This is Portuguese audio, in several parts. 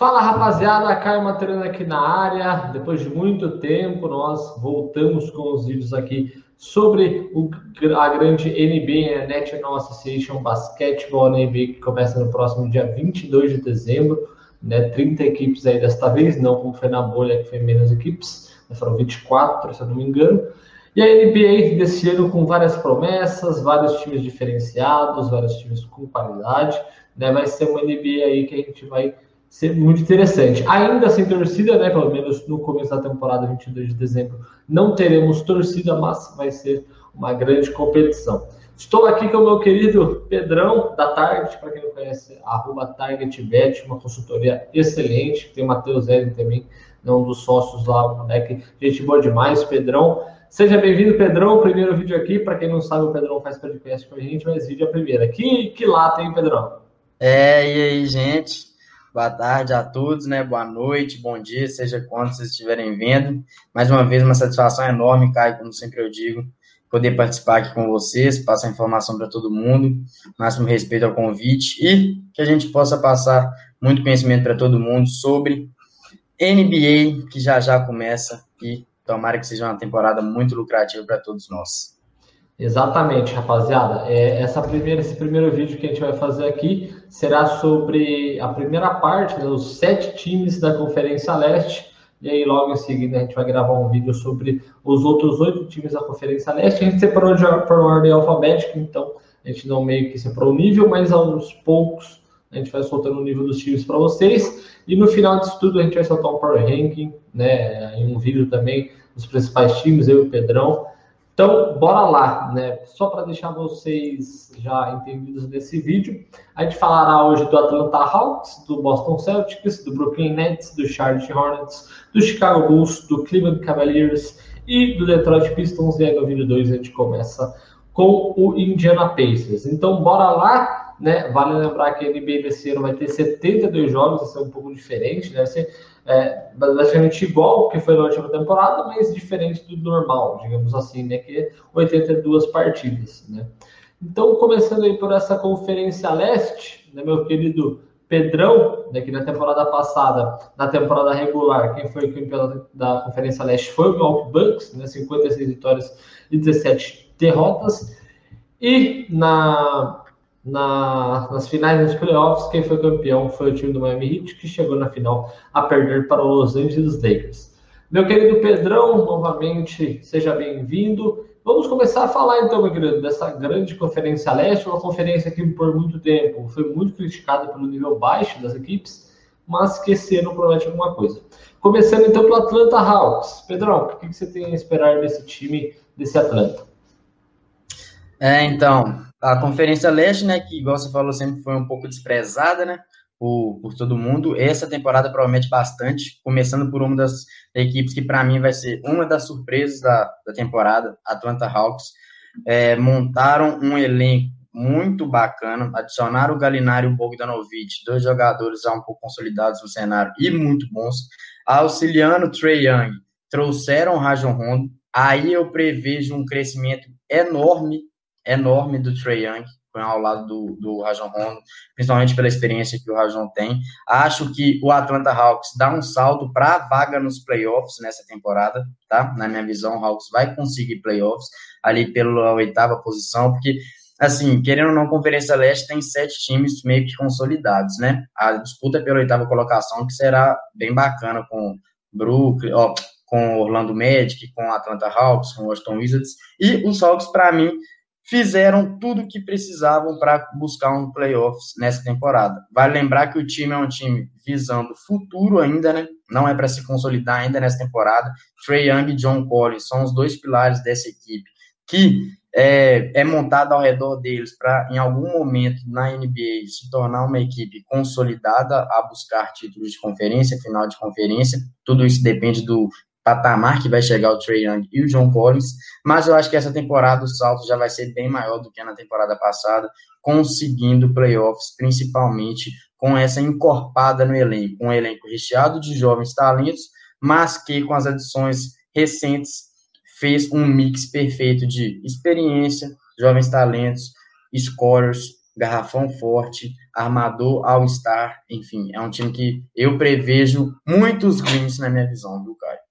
Fala rapaziada, Caio Materano aqui na área. Depois de muito tempo, nós voltamos com os vídeos aqui sobre o, a grande NBA, a National Association Basketball NBA, que começa no próximo dia 22 de dezembro. Né, 30 equipes aí desta vez, não como foi na bolha, que foi menos equipes, foram 24, se eu não me engano. E a NBA desse ano com várias promessas, vários times diferenciados, vários times com qualidade. Né, vai ser uma NBA aí que a gente vai ser muito interessante. Ainda sem torcida, né? Pelo menos no começo da temporada, 22 de dezembro, não teremos torcida, mas vai ser uma grande competição. Estou aqui com o meu querido Pedrão da Target, para quem não conhece, arroba TargetBet, uma consultoria excelente. Tem o Matheus Ellen também, né, um dos sócios lá, moleque, gente boa demais, Pedrão. Seja bem-vindo, Pedrão. Primeiro vídeo aqui, para quem não sabe, o Pedrão faz podcast com a gente, mas vídeo é a primeira. Que, que lata, hein, Pedrão? É, e aí, gente? Boa tarde a todos, né? Boa noite, bom dia, seja quando vocês estiverem vendo. Mais uma vez, uma satisfação enorme, Caio, como sempre eu digo, poder participar aqui com vocês, passar informação para todo mundo, máximo respeito ao convite e que a gente possa passar muito conhecimento para todo mundo sobre NBA, que já já começa e tomara que seja uma temporada muito lucrativa para todos nós. Exatamente, rapaziada. É, essa primeira, esse primeiro vídeo que a gente vai fazer aqui será sobre a primeira parte, né, os sete times da Conferência Leste. E aí, logo em seguida, a gente vai gravar um vídeo sobre os outros oito times da Conferência Leste. A gente separou de, por ordem alfabética, então a gente não meio que separou o nível, mas aos poucos a gente vai soltando o nível dos times para vocês. E no final disso tudo, a gente vai soltar um Power Ranking, né, em um vídeo também dos principais times, eu e o Pedrão. Então, bora lá, né? Só para deixar vocês já entendidos nesse vídeo, a gente falará hoje do Atlanta Hawks, do Boston Celtics, do Brooklyn Nets, do Charlotte Hornets, do Chicago Bulls, do Cleveland Cavaliers e do Detroit Pistons. E aí no vídeo 2 a gente começa com o Indiana Pacers. Então, bora lá, né? Vale lembrar que a NBA desse ano vai ter 72 jogos, isso é um pouco diferente, né? Ser é, basicamente igual que foi na última temporada, mas diferente do normal, digamos assim, né? Que é 82 partidas, né? Então, começando aí por essa Conferência Leste, né, meu querido Pedrão, né, que na temporada passada, na temporada regular, quem foi campeão da Conferência Leste foi o Milwaukee Bucks, né, 56 vitórias e 17 derrotas. E na na, nas finais dos playoffs, quem foi campeão foi o time do Miami Heat, que chegou na final a perder para o Los Angeles Lakers. Meu querido Pedrão, novamente, seja bem-vindo. Vamos começar a falar então, meu querido, dessa grande conferência leste, uma conferência que por muito tempo foi muito criticada pelo nível baixo das equipes, mas que esse ano promete alguma coisa. Começando então pelo Atlanta Hawks. Pedrão, o que você tem a esperar desse time, desse Atlanta? É, então, a Conferência Leste, né, que, igual você falou, sempre foi um pouco desprezada, né, por, por todo mundo. Essa temporada promete bastante, começando por uma das equipes que, para mim, vai ser uma das surpresas da, da temporada, Atlanta Hawks. É, montaram um elenco muito bacana, adicionaram o Galinari e o Bogdanovic, dois jogadores já um pouco consolidados no cenário e muito bons, auxiliando o Trey Young, trouxeram o Rajon Rondo, aí eu prevejo um crescimento enorme enorme do Trey Young, ao lado do, do Rajon Rondo, principalmente pela experiência que o Rajon tem. Acho que o Atlanta Hawks dá um salto para a vaga nos playoffs nessa temporada, tá? Na minha visão, o Hawks vai conseguir playoffs ali pela oitava posição, porque, assim, querendo ou não, Conferência Leste tem sete times meio que consolidados, né? A disputa pela oitava colocação, que será bem bacana com Brooklyn, ó, com Orlando Magic, com Atlanta Hawks, com Washington Wizards, e os Hawks, para mim, fizeram tudo o que precisavam para buscar um playoffs nessa temporada. Vale lembrar que o time é um time visando futuro ainda, né? Não é para se consolidar ainda nessa temporada. Trey Young e John Collins são os dois pilares dessa equipe que é, é montada ao redor deles para, em algum momento na NBA, se tornar uma equipe consolidada a buscar títulos de conferência, final de conferência. Tudo isso depende do patamar que vai chegar o Trey Young e o John Collins, mas eu acho que essa temporada o salto já vai ser bem maior do que na temporada passada, conseguindo playoffs, principalmente com essa encorpada no elenco, um elenco recheado de jovens talentos, mas que com as adições recentes fez um mix perfeito de experiência, jovens talentos, scorers, garrafão forte, armador all-star, enfim, é um time que eu prevejo muitos greens na minha visão, viu, Caio?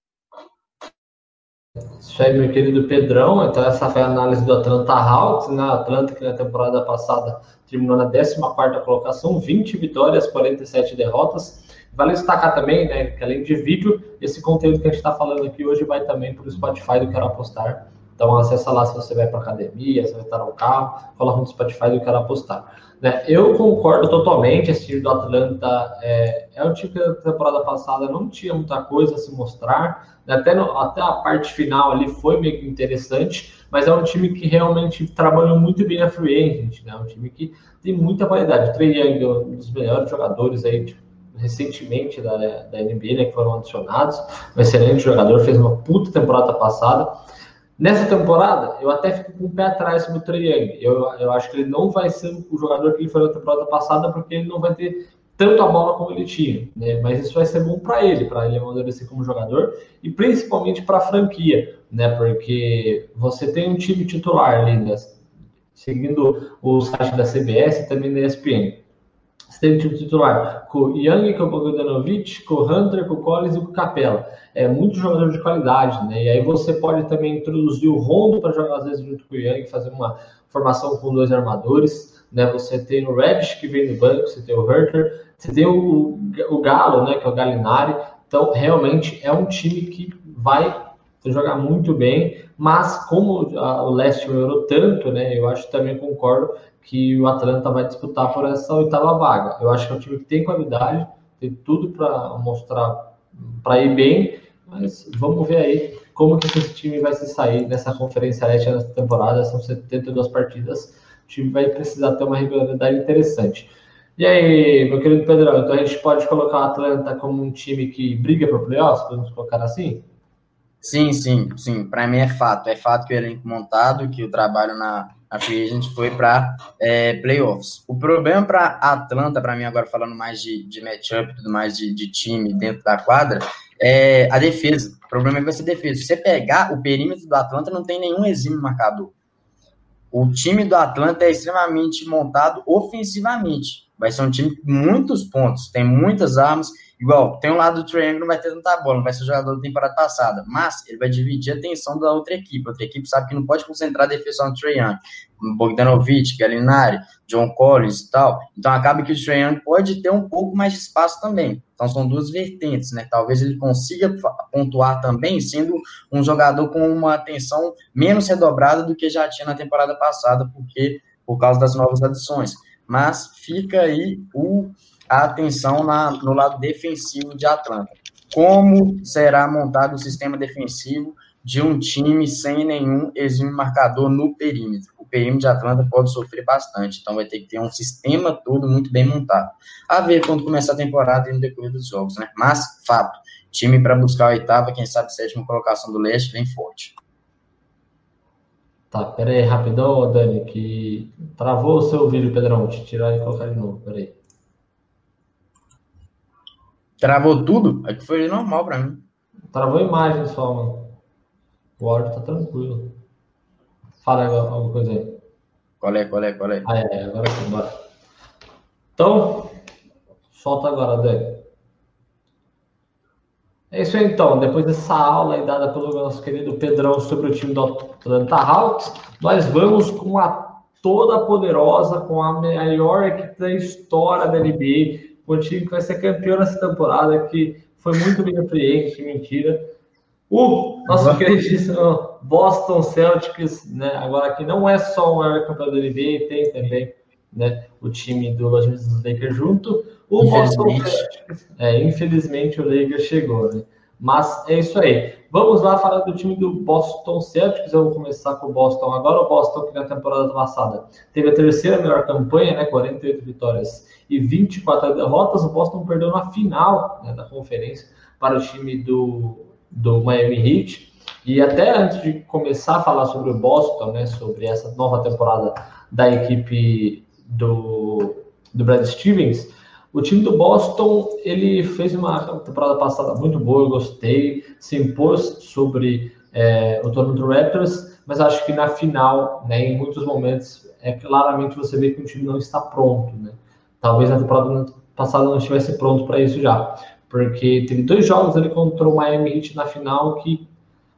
Isso aí, meu querido Pedrão. Então, essa foi a análise do Atlanta Hawks, né? Atlanta que na temporada passada terminou na 14 colocação, 20 vitórias, 47 derrotas. Vale destacar também, né, que além de vídeo, esse conteúdo que a gente está falando aqui hoje vai também para o Spotify do Quero Apostar. Então, acessa lá se você vai para academia, se vai estar no carro, coloca no Spotify do Quero Apostar. Né? Eu concordo totalmente, esse time do Atlanta é, é um time que na temporada passada não tinha muita coisa a se mostrar, né? até, no, até a parte final ali foi meio interessante, mas é um time que realmente trabalhou muito bem na free agent, né? um time que tem muita qualidade. O Trey Young é um dos melhores jogadores aí, tipo, recentemente da, da NBA, né, que foram adicionados, um excelente jogador, fez uma puta temporada passada, Nessa temporada, eu até fico com o pé atrás sobre o Trae Young. Eu, eu acho que ele não vai ser o jogador que ele foi na temporada passada, porque ele não vai ter tanto a bola como ele tinha. Né? Mas isso vai ser bom para ele, para ele amadurecer como jogador e principalmente para a franquia, né? Porque você tem um time titular ali, né? seguindo o site da CBS e também da ESPN. Você um time titular com Young, com o Bogdanovic, com Hunter, com Collins e com o Capela é, muito jogador de qualidade, né? E aí você pode também introduzir o Rondo para jogar às vezes junto com o Young, fazer uma formação com dois armadores, né? Você tem o Reddish que vem do banco, você tem o Herter, você tem o, o Galo, né? Que é o Galinari. Então, realmente é um time que vai jogar muito bem, mas como o leste melhorou tanto, né? Eu acho também concordo que o Atlanta vai disputar por essa oitava vaga. Eu acho que é um time que tem qualidade, tem tudo para mostrar para ir bem, mas vamos ver aí como que esse time vai se sair nessa conferência leste nessa temporada, são 72 partidas, o time vai precisar ter uma regularidade interessante. E aí, meu querido Pedrão, então a gente pode colocar o Atlanta como um time que briga por playoffs, podemos colocar assim? Sim, sim, sim. Para mim é fato. É fato que o elenco montado, que o trabalho na, a free agent foi para é, playoffs. O problema para Atlanta, para mim, agora falando mais de, de matchup, tudo mais de, de, time dentro da quadra, é a defesa. O problema é que vai ser defesa. Se você pegar o perímetro do Atlanta, não tem nenhum exímio marcador. O time do Atlanta é extremamente montado ofensivamente. Vai ser um time com muitos pontos, tem muitas armas Igual, tem um lado do Trae não vai ter tanta bola, não vai ser o jogador da temporada passada, mas ele vai dividir a atenção da outra equipe. A outra equipe sabe que não pode concentrar a defesa no Trae. Bogdanovic, Gallinari, John Collins e tal. Então acaba que o Trae pode ter um pouco mais de espaço também. Então são duas vertentes, né? Talvez ele consiga pontuar também, sendo um jogador com uma atenção menos redobrada do que já tinha na temporada passada, porque por causa das novas adições. Mas fica aí o a atenção na, no lado defensivo de Atlanta. Como será montado o sistema defensivo de um time sem nenhum exímio marcador no perímetro? O perímetro de Atlanta pode sofrer bastante, então vai ter que ter um sistema todo muito bem montado. A ver quando começar a temporada e no decorrer dos jogos, né? Mas, fato, time para buscar a oitava, quem sabe sétima colocação do leste, vem forte. Tá, pera aí, rapidão, Dani, que travou o seu vídeo, Pedrão. Te tirar e colocar de novo, pera aí. Travou tudo? É que foi normal pra mim. Travou a imagem só, mano. O áudio tá tranquilo. Fala alguma coisa aí. Qual é, qual é, qual é? Ah, é, agora sim, bora. Então, solta agora, Dani. É isso aí, então. Depois dessa aula aí dada pelo nosso querido Pedrão sobre o time do Atlanta Hawks, nós vamos com a toda poderosa, com a maior equipe da história da NBA, o time que vai ser campeão nessa temporada, que foi muito bem apreende, mentira. O nosso queridíssimo Boston Celtics, né? Agora que não é só o maior campeão da NBA, tem também né, o time do Los Angeles Lakers junto. O Boston Celtics, é, infelizmente o Lakers chegou, né? Mas é isso aí. Vamos lá falar do time do Boston Celtics. Eu vou começar com o Boston agora. O Boston, que na temporada passada teve a terceira melhor campanha, né? 48 vitórias e 24 derrotas. O Boston perdeu na final né, da conferência para o time do, do Miami Heat. E até antes de começar a falar sobre o Boston, né, sobre essa nova temporada da equipe do, do Brad Stevens, o time do Boston, ele fez uma temporada passada muito boa, eu gostei, se impôs sobre é, o Toronto Raptors, mas acho que na final, né, em muitos momentos, é claramente você vê que o time não está pronto, né? Talvez na temporada passada não estivesse pronto para isso já, porque teve dois jogos ali contra o Miami Heat na final que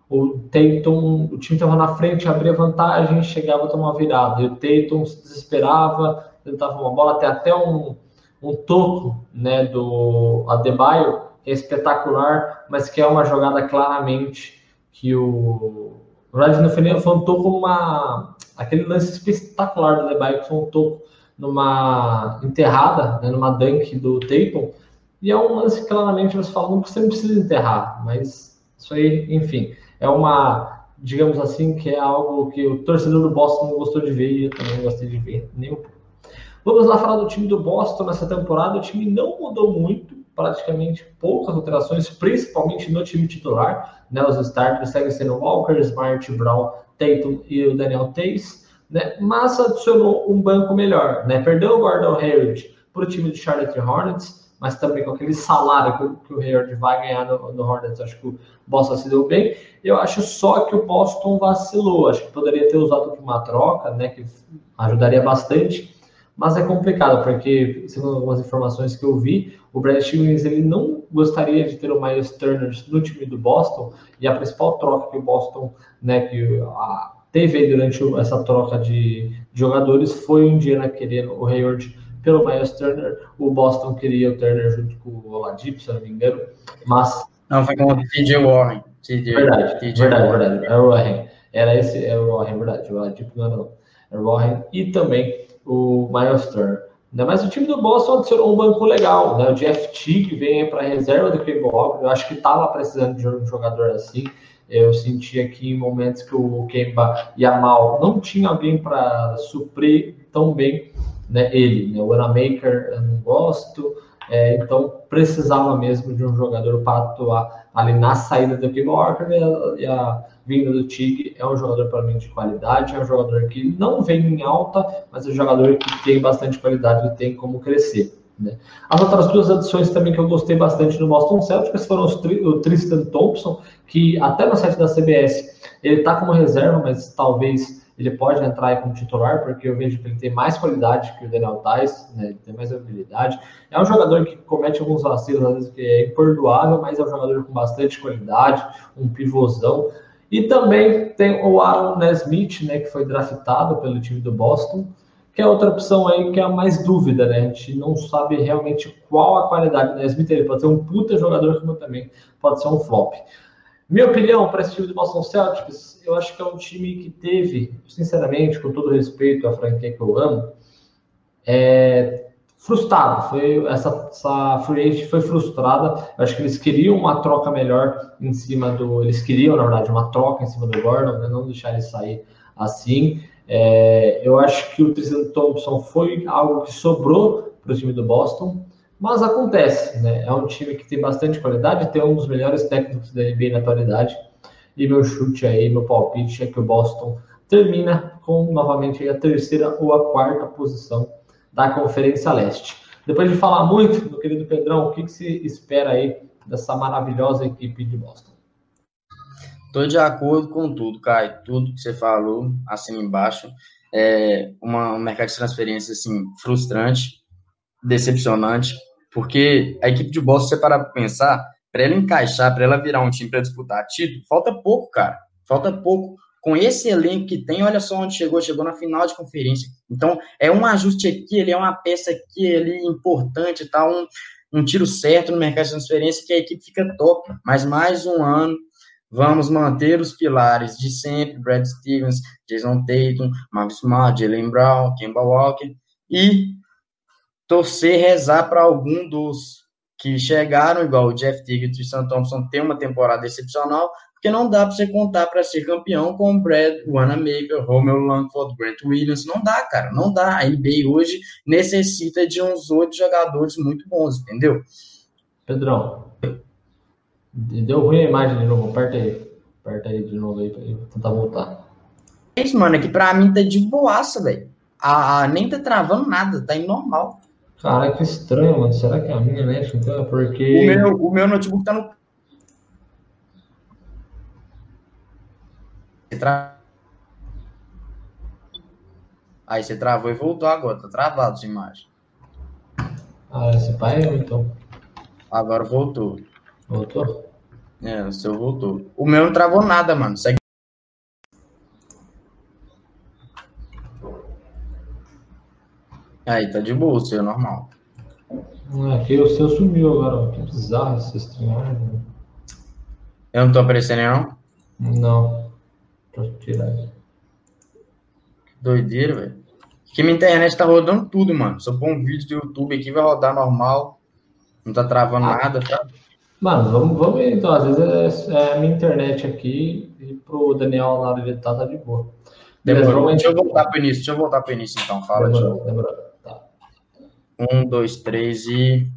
o Tatum, o time estava na frente, abria vantagem, chegava a tomar virada. E o Tatum se desesperava, tentava uma bola, até até um, um toco né, do Adebayo, é espetacular, mas que é uma jogada claramente que o. Verdade, no final foi um toco uma. aquele lance espetacular do Adebayo, que foi um toco numa enterrada, né, numa dunk do Tatum. E é um lance que claramente você fala, não, você não precisa enterrar, mas isso aí, enfim é uma, digamos assim, que é algo que o torcedor do Boston não gostou de ver e eu também não gostei de ver nem um pouco. Vamos lá falar do time do Boston nessa temporada. O time não mudou muito, praticamente poucas alterações, principalmente no time titular. Né? Os starters seguem sendo Walker, Smart, Brown, Tatum e o Daniel Tays. Né? Mas adicionou um banco melhor. Né? Perdeu o Gordon Hayward para o time de Charlotte Hornets mas também com aquele salário que, que o Hayward vai ganhar no, no, Hornets, acho que o Boston se deu bem. Eu acho só que o Boston vacilou, acho que poderia ter usado uma troca, né, que ajudaria bastante, mas é complicado, porque, segundo algumas informações que eu vi, o Brad Stevens ele não gostaria de ter o Miles Turner no time do Boston, e a principal troca que o Boston, né, que a, teve durante essa troca de, de jogadores foi dia né, querendo o Hayward pelo Miles Turner. O Boston queria o Turner junto com o Oladipo, se não me engano, mas... Não, foi com o TJ Warren. TJ, verdade, TJ verdade, Warren. verdade. Era o Warren. Era esse, era o Warren, verdade. O Oladipo não era não. Era o Warren e também o Miles Turner. Mas o time do Boston adicionou um banco legal, né? O Jeff Teague vem para a reserva do Walker. Eu acho que estava precisando de um jogador assim. Eu sentia que em momentos que o Kemba ia mal, não tinha alguém para suprir tão bem né, ele, né, o Wanamaker eu não gosto, é, então precisava mesmo de um jogador para atuar ali na saída do Kemba Walker e a, a vinda do Tig é um jogador para mim de qualidade, é um jogador que não vem em alta, mas é um jogador que tem bastante qualidade e tem como crescer. Né? As outras duas adições também que eu gostei bastante no Boston Celtics foram os, o Tristan Thompson, que até no site da CBS ele está como reserva, mas talvez ele pode entrar aí como titular, porque eu vejo que ele tem mais qualidade que o Daniel Tais, né? ele tem mais habilidade. É um jogador que comete alguns vacilos, às vezes, que é imperdoável, mas é um jogador com bastante qualidade, um pivôzão. E também tem o Aaron Nesmith, né, que foi draftado pelo time do Boston, que é outra opção aí que é a mais dúvida, né? A gente não sabe realmente qual a qualidade do Nesmith. Ele pode ser um puta jogador, como também pode ser um flop. Minha opinião para esse time do Boston Celtics, eu acho que é um time que teve, sinceramente, com todo respeito à franquia que eu amo, é, frustrado. Foi essa, essa free agent foi frustrada. Eu acho que eles queriam uma troca melhor em cima do, eles queriam na verdade uma troca em cima do Gordon, né, não deixar ele sair assim. É, eu acho que o Tristan Thompson foi algo que sobrou para o time do Boston. Mas acontece, né? É um time que tem bastante qualidade, tem um dos melhores técnicos da NBA na atualidade. E meu chute aí, meu palpite é que o Boston termina com novamente a terceira ou a quarta posição da Conferência Leste. Depois de falar muito, meu querido Pedrão, o que, que se espera aí dessa maravilhosa equipe de Boston? Estou de acordo com tudo, Caio. Tudo que você falou, assim embaixo. É uma, um mercado de transferência assim, frustrante, decepcionante porque a equipe de Boston, se você parar para pensar, para ela encaixar, para ela virar um time para disputar título, falta pouco, cara. Falta pouco. Com esse elenco que tem, olha só onde chegou, chegou na final de conferência. Então, é um ajuste aqui, ele é uma peça aqui, ali importante, tá? Um, um tiro certo no mercado de transferência que a equipe fica top. Mas mais um ano, vamos manter os pilares de sempre, Brad Stevens, Jason Tatum, Marcus Smart, Jalen Brown, Kemba Walker, e torcer, rezar para algum dos que chegaram, igual o Jeff Teague e o Tristan Thompson, ter uma temporada excepcional, porque não dá para você contar para ser campeão com o Brad Wanamaker, Romeo Langford, Grant Williams, não dá, cara, não dá. A NBA hoje necessita de uns oito jogadores muito bons, entendeu? Pedrão, deu ruim a imagem de novo, aperta aí, aperta aí de novo aí para tentar voltar. É isso, mano, é que para mim tá de boaça, velho. A, a, nem tá travando nada, tá indo normal. Cara, que estranho, mano. Será que é a minha net, então? Porque. O meu, o meu notebook tá no. Aí você travou e voltou agora, tá travado sua imagem. Ah, esse pai é então. Agora voltou. Voltou? É, o seu voltou. O meu não travou nada, mano. Segue. Aí, tá de boa, o seu normal. Aqui o seu sumiu agora. Que bizarro esse stream. Eu não tô aparecendo, não? Não. Deixa eu tirar aqui. Doideira, velho. Que minha internet tá rodando tudo, mano. Se eu pôr um vídeo do YouTube aqui, vai rodar normal. Não tá travando ah. nada, tá? Mano, vamos, vamos então. Às vezes é, é a minha internet aqui e pro Daniel na hora de editar tá de boa. Demorou. Deixa eu voltar pro início. Deixa eu voltar pro início então. Fala, demorou, demorou. Um, dois, três e.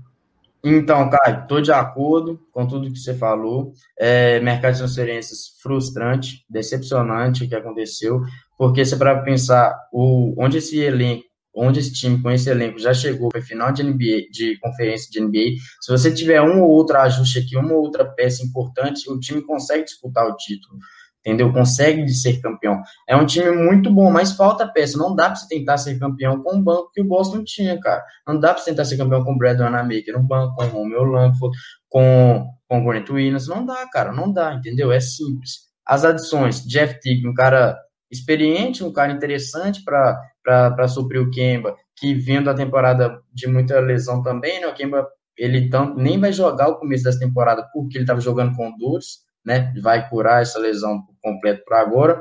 Então, Caio, tô de acordo com tudo que você falou. É, mercado de transferências frustrante, decepcionante o que aconteceu. Porque se para pensar o, onde esse elenco, onde esse time com esse elenco já chegou para final de NBA, de conferência de NBA, se você tiver um ou outro ajuste aqui, uma ou outra peça importante, o time consegue disputar o título. Entendeu? Consegue ser campeão. É um time muito bom, mas falta peça. Não dá para você tentar ser campeão com o banco que o Boston tinha, cara. Não dá para você tentar ser campeão com o Brad Wanamaker no banco, com o Romeo Langford, com, com o Grant Williams. Não dá, cara. Não dá, entendeu? É simples. As adições, Jeff Tick, um cara experiente, um cara interessante para suprir o Kemba, que vindo a temporada de muita lesão também, né? O Kemba ele tanto nem vai jogar o começo dessa temporada porque ele estava jogando com dores, né? Vai curar essa lesão por completo para agora.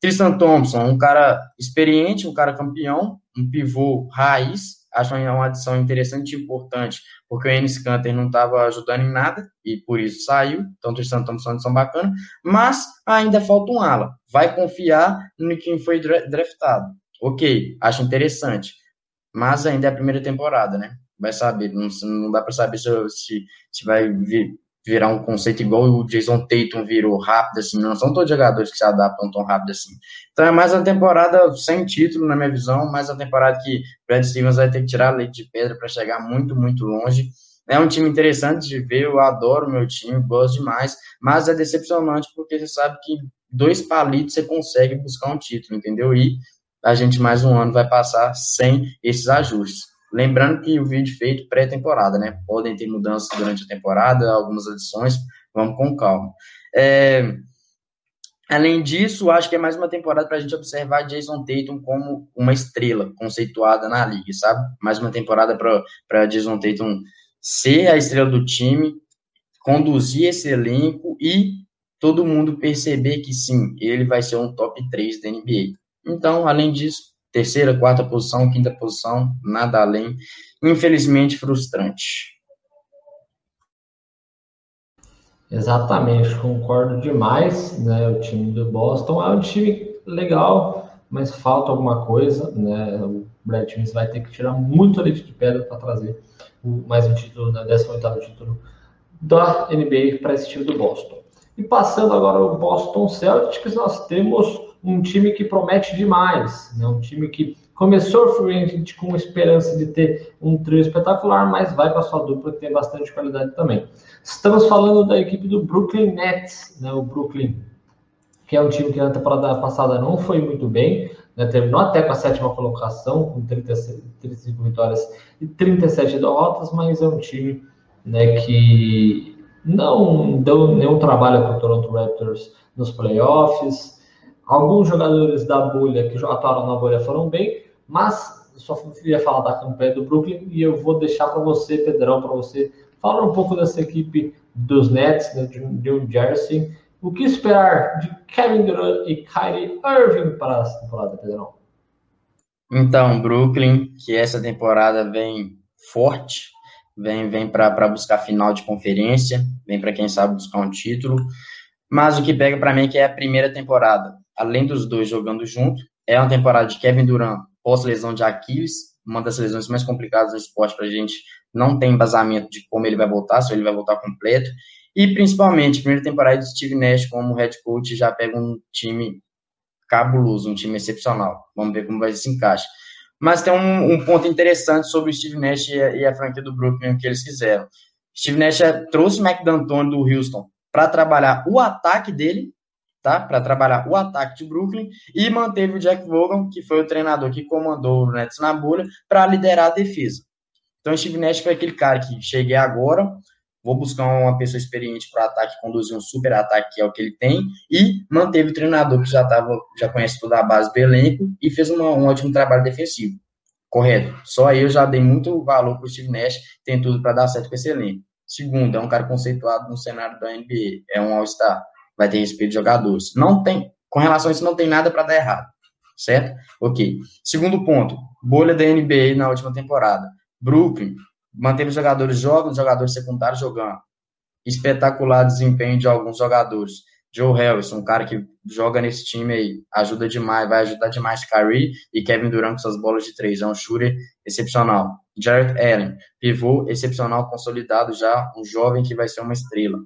Tristan Thompson, um cara experiente, um cara campeão, um pivô raiz, acho uma adição interessante e importante, porque o Enes Kanter não estava ajudando em nada e por isso saiu. Então, Tristan Thompson é uma adição bacana, mas ainda falta um ala. Vai confiar no quem foi draftado. Ok, acho interessante, mas ainda é a primeira temporada, né? Vai saber, não, não dá para saber se, se, se vai vir, virar um conceito igual o Jason Tatum virou rápido, assim, não são todos jogadores que se adaptam tão rápido assim. Então é mais uma temporada sem título, na minha visão, mais uma temporada que Brad Stevens vai ter que tirar leite de pedra para chegar muito, muito longe. É um time interessante de ver, eu adoro meu time, gosto demais, mas é decepcionante porque você sabe que dois palitos você consegue buscar um título, entendeu? E a gente mais um ano vai passar sem esses ajustes. Lembrando que o vídeo feito pré-temporada, né? Podem ter mudanças durante a temporada, algumas adições, vamos com calma. É, além disso, acho que é mais uma temporada para a gente observar Jason Tatum como uma estrela conceituada na liga, sabe? Mais uma temporada para Jason Tatum ser a estrela do time, conduzir esse elenco e todo mundo perceber que sim, ele vai ser um top 3 da NBA. Então, além disso, terceira, quarta posição, quinta posição, nada além. Infelizmente frustrante. Exatamente, concordo demais. Né? O time do Boston é um time legal, mas falta alguma coisa. Né? O Brad Smith vai ter que tirar muito leite de pedra para trazer mais um título, né? 18 título da NBA para esse time do Boston. E passando agora o Boston Celtics, nós temos um time que promete demais, né? um time que começou free com esperança de ter um trio espetacular, mas vai com a sua dupla que tem bastante qualidade também. Estamos falando da equipe do Brooklyn Nets, né? o Brooklyn, que é um time que na temporada passada não foi muito bem, né? terminou até com a sétima colocação, com 36, 35 vitórias e 37 derrotas, mas é um time né, que não deu nenhum trabalho para o Toronto Raptors nos playoffs, Alguns jogadores da bolha que atuaram na bolha foram bem, mas só queria falar da campanha do Brooklyn e eu vou deixar para você, Pedrão, para você falar um pouco dessa equipe dos Nets, né, de New Jersey. O que esperar de Kevin Durant e Kyrie Irving para essa temporada, Pedrão? Então, Brooklyn, que essa temporada vem forte, vem, vem para buscar final de conferência, vem para quem sabe buscar um título. Mas o que pega para mim é que é a primeira temporada além dos dois jogando junto. É uma temporada de Kevin Durant pós-lesão de Aquiles, uma das lesões mais complicadas do esporte para a gente. Não tem embasamento de como ele vai voltar, se ele vai voltar completo. E principalmente, primeira temporada de Steve Nash como head coach já pega um time cabuloso, um time excepcional. Vamos ver como vai se encaixa. Mas tem um, um ponto interessante sobre o Steve Nash e a, e a franquia do Brooklyn, que eles fizeram. Steve Nash trouxe o Mac D'Antoni do Houston para trabalhar o ataque dele tá? Para trabalhar o ataque de Brooklyn e manteve o Jack Vaughn, que foi o treinador que comandou o Nets na bolha, para liderar a defesa. Então, Steve Nash foi aquele cara que cheguei agora, vou buscar uma pessoa experiente para ataque, conduzir um super ataque, que é o que ele tem, e manteve o treinador que já tava, já conhece toda a base do elenco e fez uma, um ótimo trabalho defensivo. Correto. Só aí eu já dei muito valor para o Steve Nash, tem tudo para dar certo com esse elenco. Segundo, é um cara conceituado no cenário da NBA, é um All-Star, vai ter respeito de jogadores. Não tem, com relação a isso, não tem nada para dar errado, certo? Ok. Segundo ponto, bolha da NBA na última temporada. Brooklyn manteve os jogadores jogando, os jogadores secundários jogando. Espetacular desempenho de alguns jogadores. Joe Harris, um cara que joga nesse time aí, ajuda demais, vai ajudar demais Kyrie e Kevin Durant com suas bolas de três, é um shooter excepcional. Jared Allen, pivô excepcional, consolidado já, um jovem que vai ser uma estrela.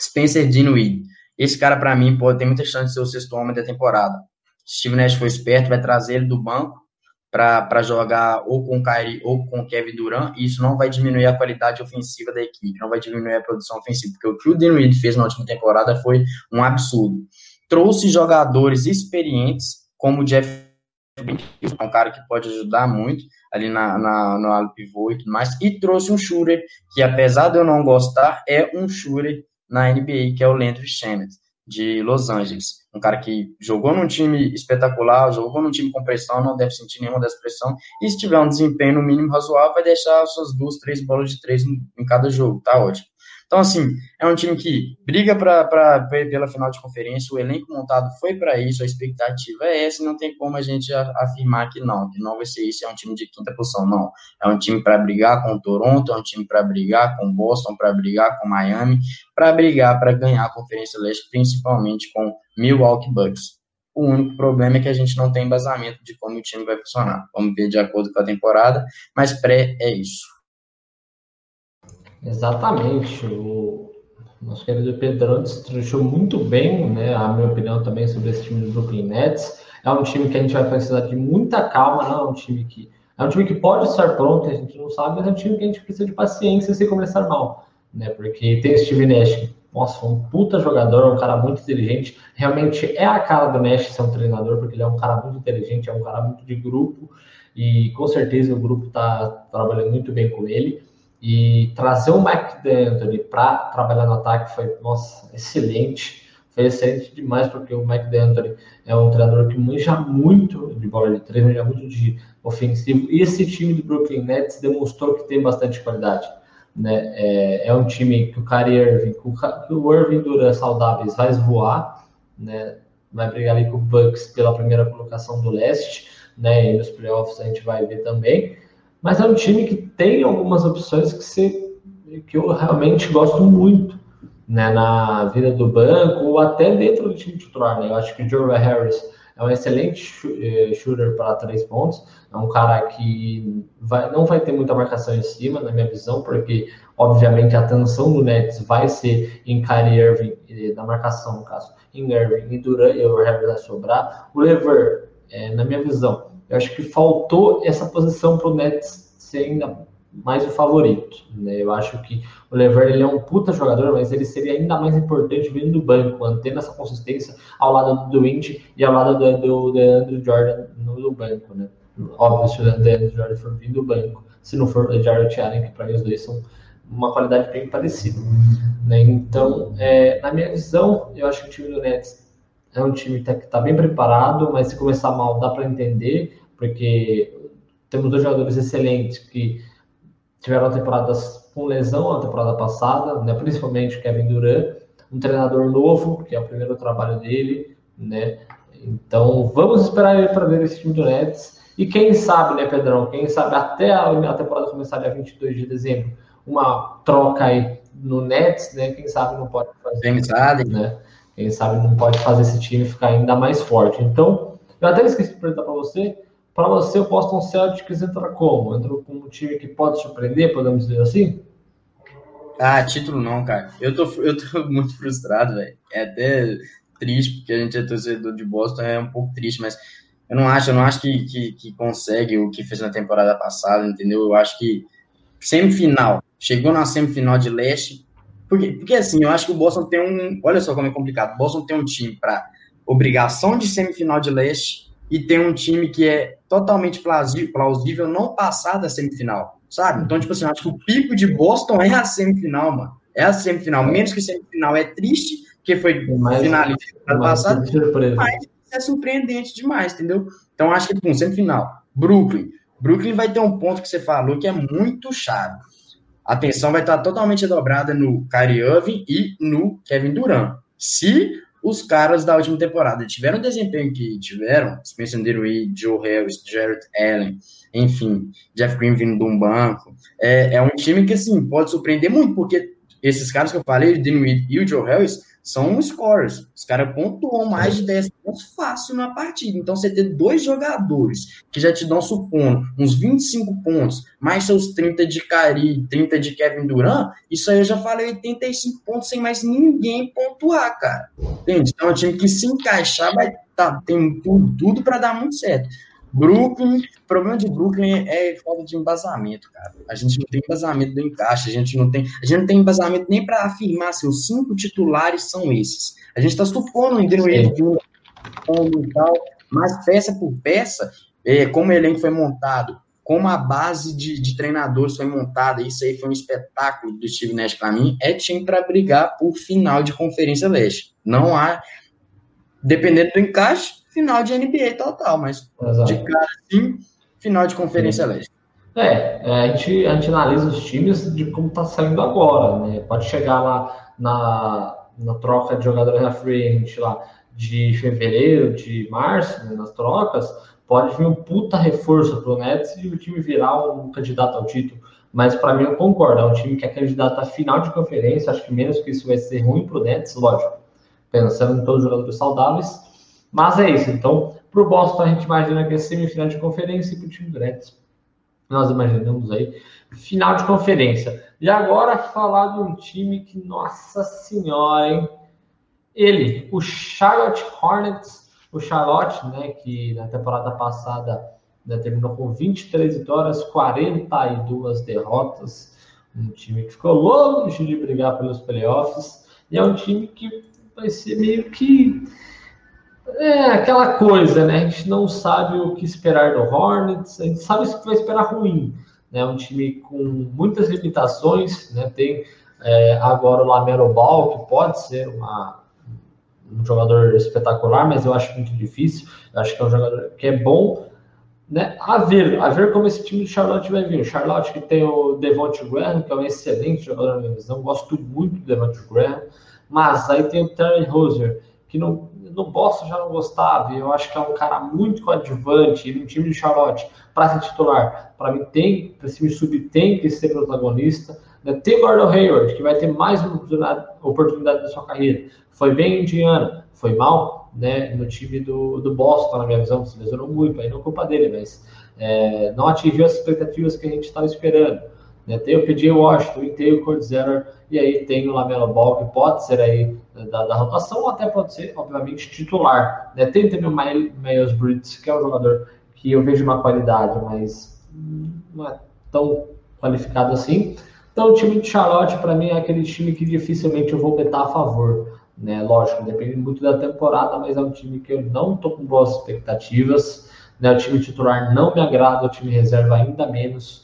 Spencer Dinwiddie, esse cara para mim pode ter muita chance de ser o sexto homem da temporada. Steve Nash foi esperto, vai trazer ele do banco para jogar ou com o Kyrie ou com o Kevin Durant, e isso não vai diminuir a qualidade ofensiva da equipe, não vai diminuir a produção ofensiva, porque o que o Dinwiddie fez na última temporada foi um absurdo. Trouxe jogadores experientes, como o Jeff é um cara que pode ajudar muito ali na, na, no pivô e tudo mais, e trouxe um shooter que, apesar de eu não gostar, é um shooter na NBA, que é o Landry Shamet de Los Angeles. Um cara que jogou num time espetacular, jogou num time com pressão, não deve sentir nenhuma dessa pressão. E se tiver um desempenho no mínimo razoável, vai deixar suas duas, três bolas de três em cada jogo. Tá ótimo. Então, assim, é um time que briga pra, pra, pela final de conferência, o elenco montado foi para isso, a expectativa é essa, não tem como a gente afirmar que não, que não vai ser isso, é um time de quinta posição, não. É um time para brigar com o Toronto, é um time para brigar com Boston, para brigar com Miami, para brigar para ganhar a Conferência Leste, principalmente com Milwaukee Bucks. O único problema é que a gente não tem embasamento de como o time vai funcionar. Vamos ver de acordo com a temporada, mas pré é isso. Exatamente. O nosso querido Pedrão destrinchou muito bem, né, a minha opinião também sobre esse time do Brooklyn Nets. É um time que a gente vai precisar de muita calma, não é um time que é um time que pode estar pronto, a gente não sabe, mas é um time que a gente precisa de paciência se começar mal, né? Porque tem o Steve Nash, nossa, um puta jogador, um cara muito inteligente. Realmente é a cara do Nash ser um treinador, porque ele é um cara muito inteligente, é um cara muito de grupo, e com certeza o grupo está trabalhando muito bem com ele. E trazer o Mike D'Antoni para trabalhar no ataque foi, nossa, excelente. Foi excelente demais, porque o Mike D'Antoni é um treinador que manja muito de bola de três, manja muito de ofensivo. E esse time do Brooklyn Nets demonstrou que tem bastante qualidade. Né? É, é um time que o Kyrie Irving, que o Irving Duran saudáveis vai voar, né? vai brigar ali com o Bucks pela primeira colocação do leste, né? e nos playoffs a gente vai ver também. Mas é um time que tem algumas opções que, se, que eu realmente gosto muito né, na vida do banco ou até dentro do time titular. Né? Eu acho que o Joe Harris é um excelente eh, shooter para três pontos. É um cara que vai, não vai ter muita marcação em cima, na minha visão, porque, obviamente, a atenção do Nets vai ser em Kyrie Irving, eh, na marcação, no caso, em Irving e Durant, e o Harris vai sobrar. O Lever, é, na minha visão, eu acho que faltou essa posição para o Nets ser ainda mais o favorito. Né? Eu acho que o Lever ele é um puta jogador, mas ele seria ainda mais importante vindo do banco, mantendo essa consistência ao lado do Wind e ao lado do, do, do Andrew Jordan no, banco. Né? Óbvio, se o Andrew Jordan for vindo do banco, se não for o Jared Allen, que para mim os dois são uma qualidade bem parecida. Né? Então, é, na minha visão, eu acho que o time do Nets é um time que está bem preparado, mas se começar mal dá para entender, porque temos dois jogadores excelentes que tiveram temporadas com lesão na temporada passada, né, principalmente Kevin Durant, um treinador novo, que é o primeiro trabalho dele, né? Então vamos esperar ele para ver esse time do Nets. E quem sabe, né, Pedrão? Quem sabe até a, temporada começar dia 22 de dezembro, uma troca aí no Nets, né? Quem sabe não pode fazer. Quem sabe, né? Quem sabe não pode fazer esse time ficar ainda mais forte. Então, eu até esqueci de perguntar para você. Para você, o Boston Celtics entra como? Entra como um time que pode surpreender, podemos dizer assim? Ah, título não, cara. Eu tô, eu tô muito frustrado, velho. É até triste, porque a gente é torcedor de Boston, é um pouco triste, mas eu não acho, eu não acho que, que, que consegue o que fez na temporada passada, entendeu? Eu acho que semifinal, chegou na semifinal de leste, Porque, porque assim, eu acho que o Boston tem um. Olha só como é complicado. O Boston tem um time para obrigação de semifinal de leste e tem um time que é totalmente plausível não passar da semifinal, sabe? Então, tipo assim, acho que o pico de Boston é a semifinal, mano. É a semifinal. Menos que semifinal é triste, porque foi mais, finalista ano passado, mas é surpreendente demais, entendeu? Então, acho que, pum, semifinal. Brooklyn. Brooklyn vai ter um ponto que você falou que é muito chave. A atenção vai estar totalmente dobrada no Kyrie Irving e no Kevin Durant. Se os caras da última temporada. Tiveram o desempenho que tiveram, Spencer Dinwiddie, Joe Harris, Jared Allen, enfim, Jeff Green vindo de um banco, é, é um time que, assim, pode surpreender muito, porque esses caras que eu falei, o Dinwiddie e o Joe Harris, são scorers. Os caras pontuam mais de 10 pontos fácil na partida. Então, você ter dois jogadores que já te dão, supondo, uns 25 pontos, mais seus 30 de Cari, 30 de Kevin Durant, isso aí eu já falei 85 pontos sem mais ninguém pontuar, cara. Entende? Então, é um time que se encaixar vai tá, tem tudo, tudo para dar muito certo. Brooklyn, o problema de Brooklyn é falta de embasamento, cara. A gente não tem embasamento do encaixe, a gente não tem, a gente não tem embasamento nem para afirmar se os cinco titulares são esses. A gente está supondo em um e tal, mas peça por peça, é, como o elenco foi montado, como a base de, de treinadores foi montada, isso aí foi um espetáculo do Steve Nash para mim, é time para brigar por final de Conferência Leste. Não há, dependendo do encaixe, final de NBA total, mas Exato. de cara assim, final de Conferência Leste. É, é, a, gente, a gente analisa os times de como está saindo agora, né? Pode chegar lá na, na troca de jogadores na frente lá de fevereiro, de março, né, nas trocas, pode vir um puta reforço pro Nets e o time virar um candidato ao título. Mas para mim eu concordo, é um time que é candidato a final de conferência, acho que menos que isso vai ser ruim pro Nets, lógico. Pensando em todos os jogadores saudáveis, mas é isso. Então, para o Boston, a gente imagina que é semifinal de conferência e para o time do Nets, nós imaginamos aí final de conferência. E agora falar de um time que, nossa senhora, hein? Ele, o Charlotte Hornets, o Charlotte, né, que na temporada passada né, terminou com 23 vitórias, 42 derrotas, um time que ficou longe de brigar pelos playoffs, e é um time que vai ser meio que é aquela coisa, né? A gente não sabe o que esperar do Hornets, a gente sabe o que vai esperar ruim. Né? Um time com muitas limitações, né? Tem é, agora o Lamelo Ball, que pode ser uma, um jogador espetacular, mas eu acho muito difícil. Eu acho que é um jogador que é bom, né? A ver, a ver como esse time do Charlotte vai vir. Charlotte que tem o Devonte Graham, que é um excelente jogador na minha visão, gosto muito do Devonte Graham, mas aí tem o Terry Rozier, que não no Boston já não gostava, eu acho que é um cara muito coadjuvante, no time de Charlotte, para ser titular, para mim tem, para esse time sub tem que ser protagonista. Né? Tem Gordon Hayward, que vai ter mais uma oportunidade, oportunidade da sua carreira. Foi bem em Indiana, foi mal né, no time do, do Boston, na minha visão, se lesionou muito, aí não é culpa dele, mas é, não atingiu as expectativas que a gente estava esperando. Né? Tem o PJ Washington, tem o Zeller, e aí tem o Lamelo Ball, que pode ser aí da, da rotação, ou até pode ser, obviamente, titular. Né? Tem também o Miles Bridges, que é um jogador que eu vejo uma qualidade, mas não é tão qualificado assim. Então, o time de Charlotte, para mim, é aquele time que dificilmente eu vou betar a favor. Né? Lógico, depende muito da temporada, mas é um time que eu não estou com boas expectativas. Né? O time titular não me agrada, o time reserva ainda menos.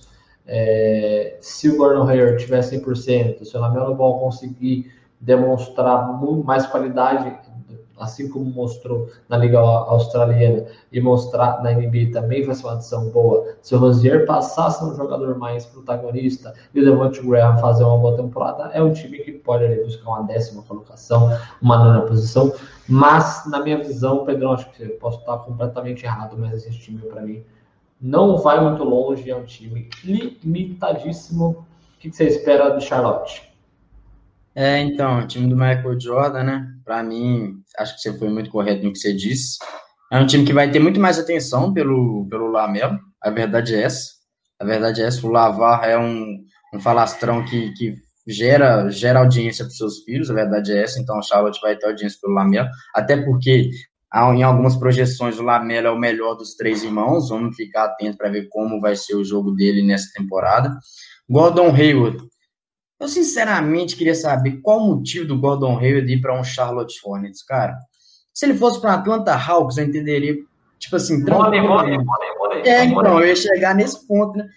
É, se o Gordon Hayward tiver 100%, se o Lamelo Ball conseguir demonstrar mais qualidade, assim como mostrou na Liga Australiana e mostrar na NBA também vai ser uma adição boa. Se o Rosier passasse um jogador mais protagonista e o Devontae Graham fazer uma boa temporada, é um time que pode ali, buscar uma décima colocação, uma nona posição. Mas, na minha visão, Pedrão, acho que posso estar completamente errado, mas esse time, para mim, não vai muito longe, é um time limitadíssimo. O que você espera do Charlotte? É, então, o time do Michael Jordan, né? Para mim, acho que você foi muito correto no que você disse. É um time que vai ter muito mais atenção pelo, pelo Lamelo. A verdade é essa. A verdade é essa. O Lavar é um, um falastrão que, que gera, gera audiência para seus filhos. A verdade é essa. Então, o Charlotte vai ter audiência pelo Lamelo. Até porque em algumas projeções, o Lamelo é o melhor dos três irmãos. Vamos ficar atento para ver como vai ser o jogo dele nessa temporada. Gordon Hayward Eu sinceramente queria saber qual o motivo do Gordon Hayward ir para um Charlotte Hornets, cara. Se ele fosse para Atlanta Hawks, eu entenderia, tipo assim, tranquilo. Mole, mole, mole, é, então, eu ia chegar nesse ponto, né?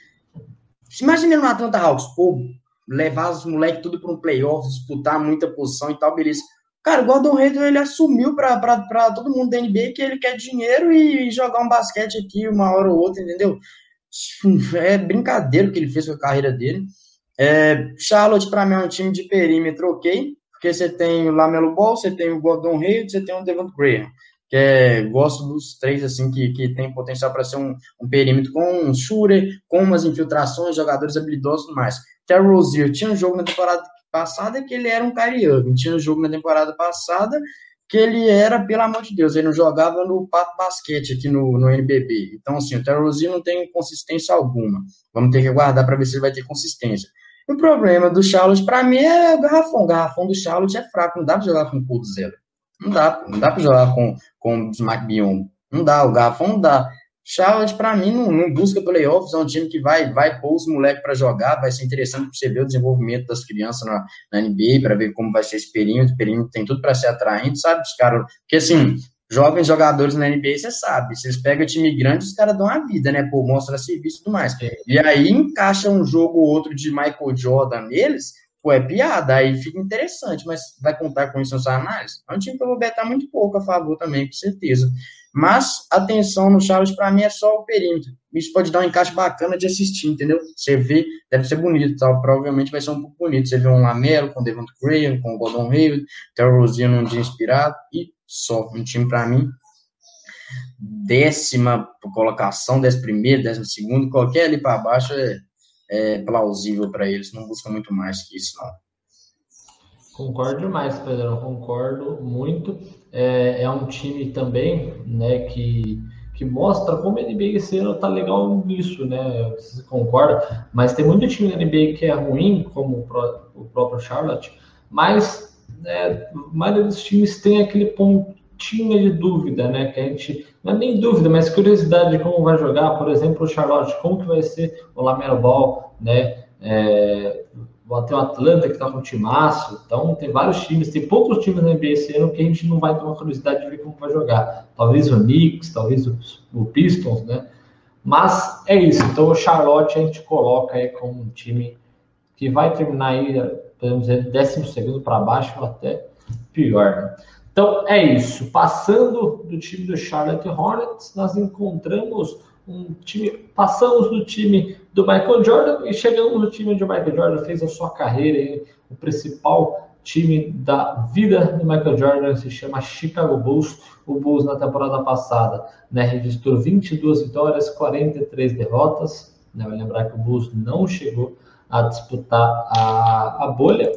Imagina no Atlanta Hawks, pô, levar os moleques tudo para um playoff, disputar muita posição e tal, beleza. Cara, o Gordon Hayward, ele assumiu para todo mundo da NBA que ele quer dinheiro e jogar um basquete aqui uma hora ou outra, entendeu? É brincadeira o que ele fez com a carreira dele. É, Charlotte, para mim, é um time de perímetro ok, porque você tem o Lamelo Ball, você tem o Gordon Hayward, você tem o Devon Graham, que é, gosto dos três, assim, que, que tem potencial para ser um, um, perímetro com um shooter, com umas infiltrações, jogadores habilidosos e mais. Terry Rozier tinha um jogo na temporada passada que ele era um Irving, tinha um jogo na temporada passada que ele era, pelo amor de Deus, ele não jogava no pato basquete aqui no, no NBB. Então, assim, o Terry Rozier não tem consistência alguma. Vamos ter que aguardar para ver se ele vai ter consistência. O problema do Charlotte, para mim, é o garrafão. O garrafão do Charlotte é fraco. Não dá para jogar com o Zero. Não dá. Não dá para jogar com, com o Smack. Não dá. O garrafão não dá. Charlotte, para mim, não, não, busca playoffs. É um time que vai, vai pôr os moleques para jogar. Vai ser interessante para você ver o desenvolvimento das crianças na, na NBA, para ver como vai ser esse perímetro. O perímetro tem tudo para ser atraente, sabe? Os caras. Porque, assim, jovens jogadores na NBA, você sabe, eles pegam time grande, os caras dão a vida, né? Pô, mostra serviço e tudo mais. E aí encaixa um jogo ou outro de Michael Jordan neles, pô, é piada, aí fica interessante, mas vai contar com isso na sua análise? É um time que eu vou betar muito pouco a favor também, com certeza. Mas atenção no Charles, para mim, é só o perímetro. Isso pode dar um encaixe bacana de assistir, entendeu? Você vê, deve ser bonito, tal. provavelmente vai ser um pouco bonito. Você vê um Lamelo com Devon Graham, com o Gordon Hayward, Terry Rozier num dia inspirado, e só. Um time, para mim, décima colocação, décima primeira, décima segunda, qualquer ali para baixo é, é plausível para eles. Não busca muito mais que isso, não. Concordo demais, Pedro. Concordo muito. É, é um time também, né, que que mostra como a NBA esse ano tá legal nisso, né? Você concorda? Mas tem muito time da NBA que é ruim, como o próprio Charlotte, mas né, a maioria dos times tem aquele pontinho de dúvida, né? Que a gente, não é nem dúvida, mas curiosidade de como vai jogar, por exemplo, o Charlotte, como que vai ser o Lamelo Ball, né? É, tem o Atlanta que está com um timaço, então tem vários times, tem poucos times na NBA esse ano que a gente não vai ter uma curiosidade de ver como vai jogar. Talvez o Knicks, talvez o, o Pistons, né? Mas é isso, então o Charlotte a gente coloca aí como um time que vai terminar aí podemos dizer, décimo segundo para baixo ou até pior. Né? Então é isso. Passando do time do Charlotte Hornets, nós encontramos um time, passamos do time do Michael Jordan e chegamos no time onde o Michael Jordan fez a sua carreira, o principal time da vida do Michael Jordan se chama Chicago Bulls. O Bulls na temporada passada né, registrou 22 vitórias, 43 derrotas. Né, vai lembrar que o Bulls não chegou a disputar a, a bolha.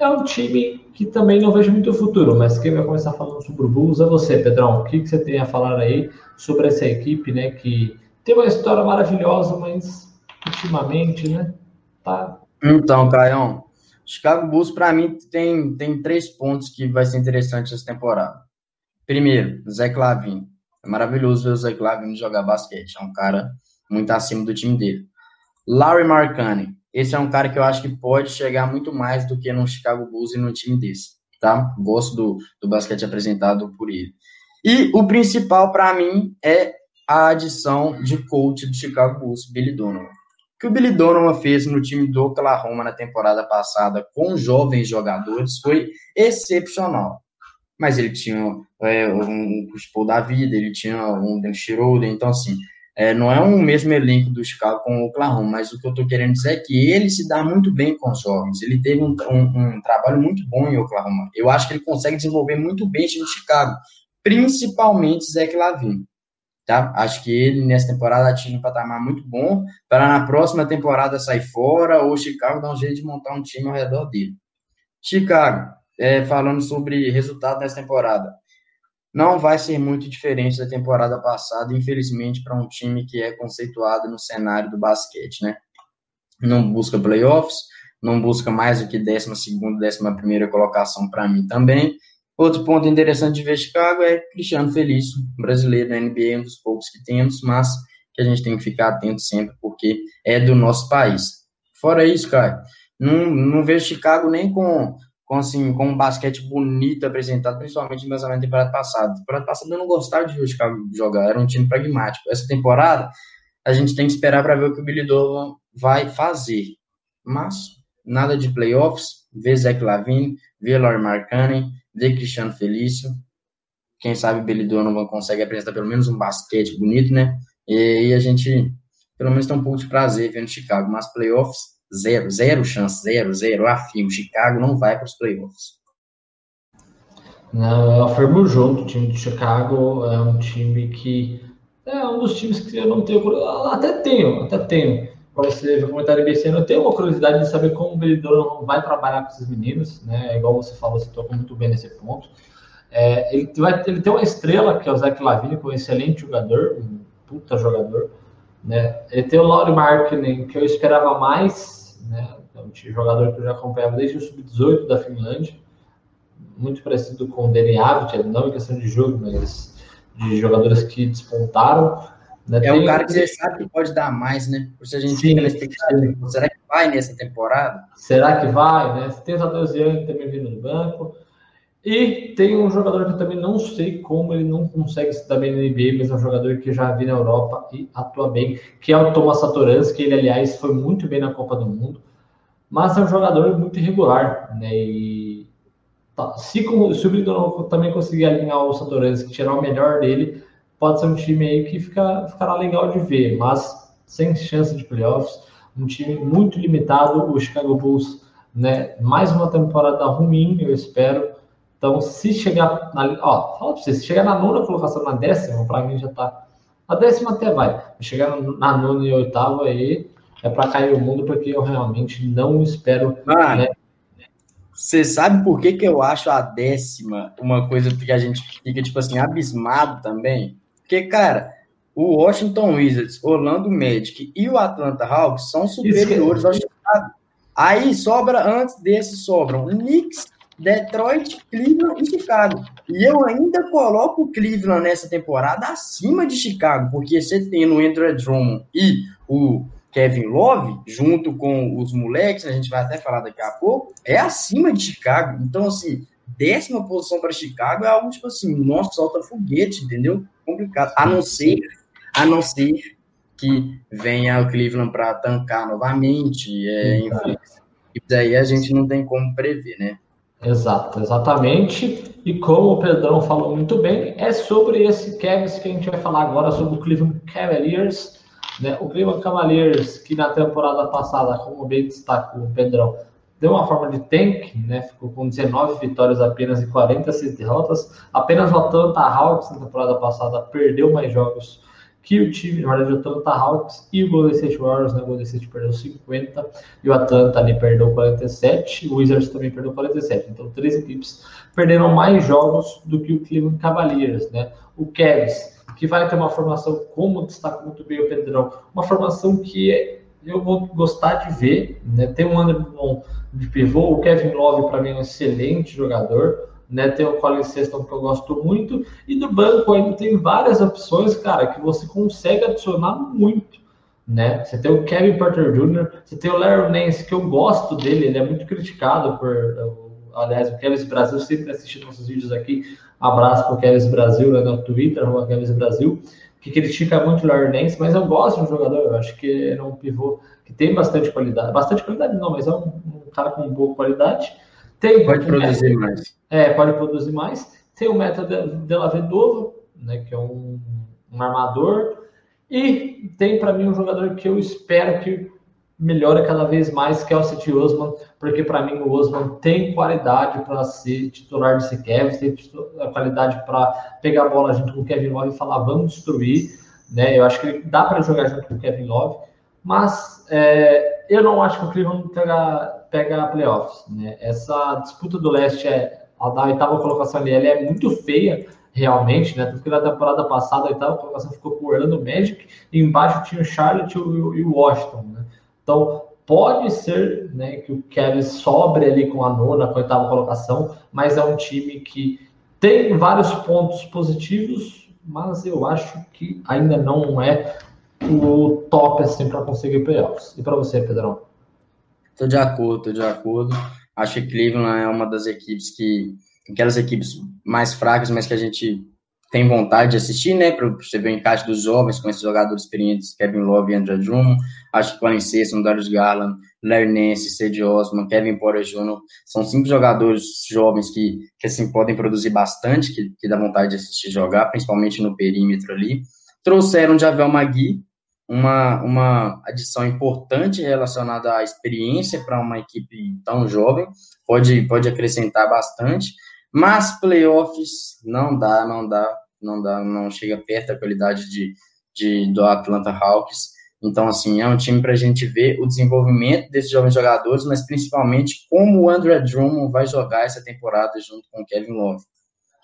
É um time que também não vejo muito futuro, mas quem vai começar falando sobre o Bulls é você, Pedrão. O que, que você tem a falar aí sobre essa equipe, né? Que tem uma história maravilhosa, mas ultimamente, né? Tá. Então, Caião, Chicago Bulls, para mim, tem, tem três pontos que vai ser interessante essa temporada. Primeiro, Zé Clavin. É maravilhoso ver o Zé Clavin jogar basquete. É um cara muito acima do time dele. Larry Marcani esse é um cara que eu acho que pode chegar muito mais do que no Chicago Bulls e no time desse, tá? Gosto do, do basquete apresentado por ele. E o principal para mim é a adição de coach do Chicago Bulls, Billy Donovan. O que o Billy Donovan fez no time do Oklahoma na temporada passada com jovens jogadores foi excepcional. Mas ele tinha é, um Chris da vida, ele tinha um Dan Schroeder, então assim, é, não é um mesmo elenco do Chicago com o Oklahoma, mas o que eu estou querendo dizer é que ele se dá muito bem com os jovens. Ele teve um, um, um trabalho muito bom em Oklahoma. Eu acho que ele consegue desenvolver muito bem no Chicago, principalmente Zach Lavine. Tá? Acho que ele nessa temporada atinge um patamar muito bom para na próxima temporada sair fora ou Chicago dar um jeito de montar um time ao redor dele. Chicago, é, falando sobre resultado nessa temporada não vai ser muito diferente da temporada passada, infelizmente, para um time que é conceituado no cenário do basquete, né? Não busca playoffs, não busca mais do que 12 segunda, 11 primeira colocação para mim também. Outro ponto interessante de ver Chicago é Cristiano Felício, brasileiro na NBA, um dos poucos que temos, mas que a gente tem que ficar atento sempre, porque é do nosso país. Fora isso, Caio, não, não vejo Chicago nem com, com, assim, com um basquete bonito apresentado, principalmente no lançamento da temporada passada. Temporada passada eu não gostava de Chicago jogar, era um time pragmático. Essa temporada a gente tem que esperar para ver o que o Billy Donovan vai fazer. Mas nada de playoffs, ver Zach Lavine, ver Laurie Markkanen, ver Cristiano Felício. Quem sabe o Billy Donovan consegue apresentar pelo menos um basquete bonito, né? E aí a gente, pelo menos, tem um pouco de prazer vendo Chicago. Mas playoffs, zero, zero chance, zero, zero. Afirmo, Chicago não vai para os playoffs. Não, eu afirmo junto. O time de Chicago é um time que é um dos times que eu não tenho. Até tenho, até tenho. Para você o comentário BC, eu tenho uma curiosidade de saber como o Belidor vai trabalhar com esses meninos, né? Igual você falou, você tocou muito bem nesse ponto. É, ele, vai, ele tem uma estrela, que é o Zach Lavine, que é um excelente jogador, um puta jogador. Né? Ele tem o Laurie Markkinen, que eu esperava mais, um jogador que eu já acompanhava desde o Sub-18 da Finlândia, muito parecido com o Danny Avitt, não em questão de jogo, mas de jogadores que despontaram. Né? É um cara que você sabe que pode dar mais, né? Por se a gente sim, expectativa, será que vai nessa temporada? Será que vai, né? Tem o Tadeu Young também vindo do banco. E tem um jogador que eu também não sei como ele não consegue se dar bem na NBA, mas é um jogador que já vi na Europa e atua bem, que é o Thomas Satoransky. Ele, aliás, foi muito bem na Copa do Mundo, mas é um jogador muito irregular, né? E tá, se, se o Brito também conseguir alinhar o Satoransky, tirar o melhor dele, pode ser um time aí que fica, ficará legal de ver, mas sem chance de playoffs, um time muito limitado. O Chicago Bulls, né? Mais uma temporada ruim, eu espero então, se chegar na. Ó, fala pra você, se chegar na nona colocação, na décima, para mim já tá. A décima até vai. Chegar na nona e oitava aí é para cair o mundo, porque eu realmente não espero. Ah, né? Você sabe por que, que eu acho a décima uma coisa que a gente fica, tipo assim, abismado também? Porque, cara, o Washington Wizards, Orlando Magic e o Atlanta Hawks são superiores ao Chicago. Aí sobra, antes desse, sobram Knicks Detroit, Cleveland e Chicago. E eu ainda coloco o Cleveland nessa temporada acima de Chicago, porque você tem o Andrew Drummond e o Kevin Love, junto com os moleques, a gente vai até falar daqui a pouco, é acima de Chicago. Então, assim, décima posição para Chicago é algo tipo assim, nossa, solta foguete, entendeu? Complicado. A não ser, a não ser que venha o Cleveland para tancar novamente, é, enfim. Isso daí a gente não tem como prever, né? Exato, exatamente. E como o Pedrão falou muito bem, é sobre esse Cavs que a gente vai falar agora sobre o Cleveland Cavaliers. Né? O Cleveland Cavaliers, que na temporada passada, como bem destacou o Pedrão, deu uma forma de tank, né? ficou com 19 vitórias apenas e 46 derrotas. Apenas o Atlanta Hawks na temporada passada perdeu mais jogos que o time, na verdade, o Atlanta Hawks e o Golden State Warriors, né? O Golden State perdeu 50 e o Atlanta ali perdeu 47, o Wizards também perdeu 47. Então, três equipes perderam mais jogos do que o Cleveland Cavaliers, né? O Cavs, que vai ter uma formação, como destaca muito bem o Pedrão, uma formação que eu vou gostar de ver, né? Tem um Anderson de pivô, o Kevin Love para mim é um excelente jogador, né? Tem o Colin Sexton que eu gosto muito. E do banco ainda tem várias opções, cara, que você consegue adicionar muito. Né? Você tem o Kevin Porter Jr., você tem o Larry Nance, que eu gosto dele, ele é muito criticado por. Aliás, o Kevin Brasil sempre assistindo nossos vídeos aqui. Abraço para o Kevin Brasil né, no Twitter, o Kevin Brasil, que critica muito o Larry Nance, mas eu gosto do jogador, eu acho que é um pivô que tem bastante qualidade. Bastante qualidade não, mas é um, um cara com boa qualidade. Tem pode produzir mais. É, pode produzir mais. Tem o Meta de La Vedova, né, que é um, um armador. E tem para mim um jogador que eu espero que melhore cada vez mais, que é o City Osman, porque para mim o Osman tem qualidade para ser titular desse Kevin, tem qualidade para pegar a bola junto com o Kevin Love e falar vamos destruir. Né? Eu acho que dá para jogar junto com o Kevin Love, mas é, eu não acho que o Cleveland pega pega playoffs. Né? Essa disputa do leste é a da oitava colocação ali, ela é muito feia realmente, né? Porque na temporada passada a oitava colocação ficou o Orlando Magic e embaixo tinha o Charlotte e o Washington, né? Então pode ser, né, que o Kevin sobre ali com a nona, com a oitava colocação, mas é um time que tem vários pontos positivos, mas eu acho que ainda não é o top assim para conseguir playoffs. E para você, Pedrão? Tô de acordo, tô de acordo. Acho que Cleveland é uma das equipes que, aquelas equipes mais fracas, mas que a gente tem vontade de assistir, né, para você ver o encaixe dos jovens com esses jogadores experientes, Kevin Love e Andrew Drummond, acho que Colin Sexton, Darius Garland, Larry Nance, Osman, Kevin Porter Jr., são cinco jogadores jovens que, que assim, podem produzir bastante, que, que dá vontade de assistir jogar, principalmente no perímetro ali. Trouxeram Javel Magui, uma, uma adição importante relacionada à experiência para uma equipe tão jovem, pode, pode acrescentar bastante, mas playoffs não dá, não dá, não dá, não chega perto da qualidade de, de do Atlanta Hawks. Então, assim, é um time para a gente ver o desenvolvimento desses jovens jogadores, mas principalmente como o André Drummond vai jogar essa temporada junto com o Kevin Love,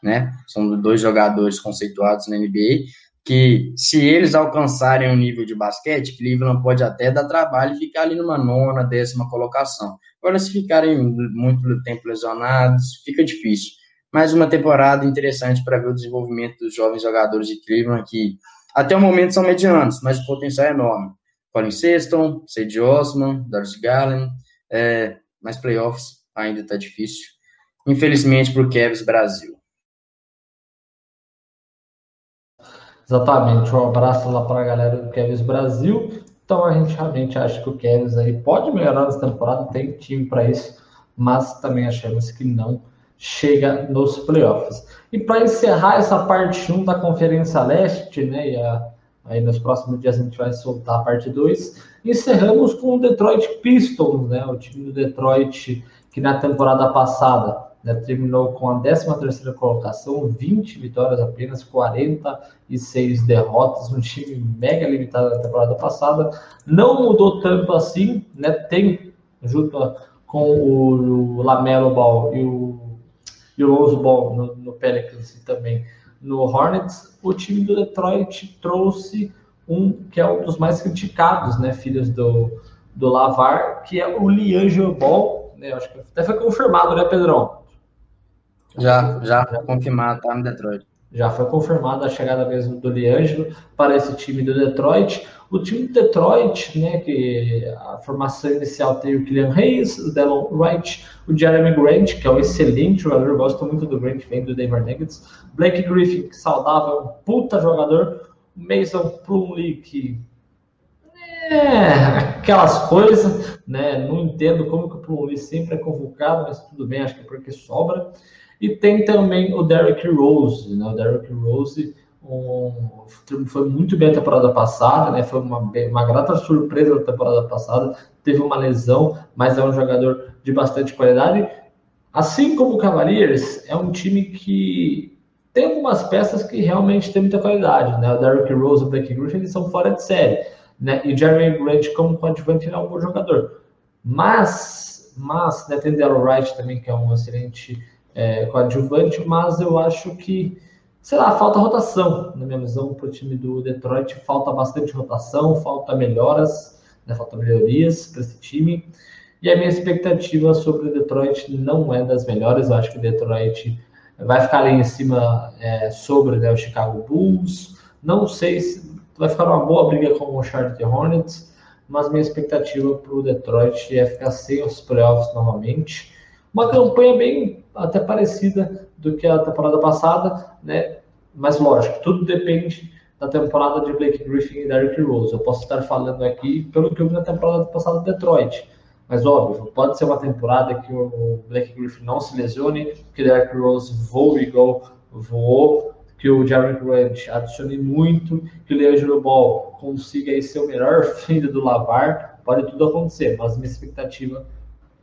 né? São dois jogadores conceituados na NBA que, se eles alcançarem o um nível de basquete, Cleveland pode até dar trabalho e ficar ali numa nona, décima colocação. Agora, se ficarem muito tempo lesionados, fica difícil. Mais uma temporada interessante para ver o desenvolvimento dos jovens jogadores de Cleveland, que até o momento são medianos, mas o potencial é enorme. Colin Sexton, Sage Osman, Darius Garland, é, mas playoffs ainda está difícil. Infelizmente para o Cavs Brasil. Exatamente, um abraço lá para a galera do Cavs Brasil. Então a gente realmente acha que o Cavs aí pode melhorar nessa temporada, tem time para isso, mas também achamos que não chega nos playoffs. E para encerrar essa parte 1 da Conferência Leste, né, e a, aí nos próximos dias a gente vai soltar a parte 2, encerramos com o Detroit Pistons, né, o time do Detroit que na temporada passada né, terminou com a 13ª colocação, 20 vitórias apenas, 46 derrotas, um time mega limitado na temporada passada. Não mudou tanto assim, né, tem, junto com o Lamelo Ball e o, e o Rose Ball no, no Pelicans e também no Hornets, o time do Detroit trouxe um que é um dos mais criticados, né, filhos do, do Lavar, que é o Liangelo Ball, né, acho que até foi confirmado, né, Pedrão? Já, já foi confirmado, tá no Detroit. Já foi confirmada a chegada mesmo do Liangelo para esse time do Detroit. O time do Detroit, né, que a formação inicial tem o Kylian Hayes, o Delon Wright, o Jeremy Grant, que é um excelente jogador, eu gosto muito do Grant, vem do Denver Nuggets, Blake Griffin, que saudável, um puta jogador, Mason Plumlee, que é, aquelas coisas, né, não entendo como que o Plumlee sempre é convocado, mas tudo bem, acho que é porque sobra. E tem também o Derrick Rose, né? O Derrick Rose um, foi muito bem a temporada passada, né? Foi uma, uma grata surpresa na temporada passada. Teve uma lesão, mas é um jogador de bastante qualidade. Assim como o Cavaliers, é um time que tem algumas peças que realmente tem muita qualidade, né? O Derrick Rose e o Blake Griffin eles são fora de série, né? E Jeremy Grant como coadjuvante é um bom jogador. Mas, mas, né, tem Delon Wright também, que é um excelente é, coadjuvante, mas eu acho que, sei lá, falta rotação, na minha visão, para o time do Detroit, falta bastante rotação, falta melhoras, né, falta melhorias para esse time. E a minha expectativa sobre o Detroit não é das melhores, eu acho que o Detroit vai ficar ali em cima é, sobre né, o Chicago Bulls. Não sei se vai ficar uma boa briga com o Charlotte Hornets, mas minha expectativa para o Detroit é ficar sem os playoffs novamente. Uma campanha bem até parecida do que a temporada passada, né? Mas lógico, tudo depende da temporada de Blake Griffin e Derrick Rose. Eu posso estar falando aqui pelo que eu vi na temporada passada de Detroit. Mas óbvio, pode ser uma temporada que o Blake Griffin não se lesione, que Derrick Rose voe igual voou, que o Jerry Grant adicione muito, que o Leandro Ball consiga aí ser o melhor filho do Lavar. Pode tudo acontecer, mas minha expectativa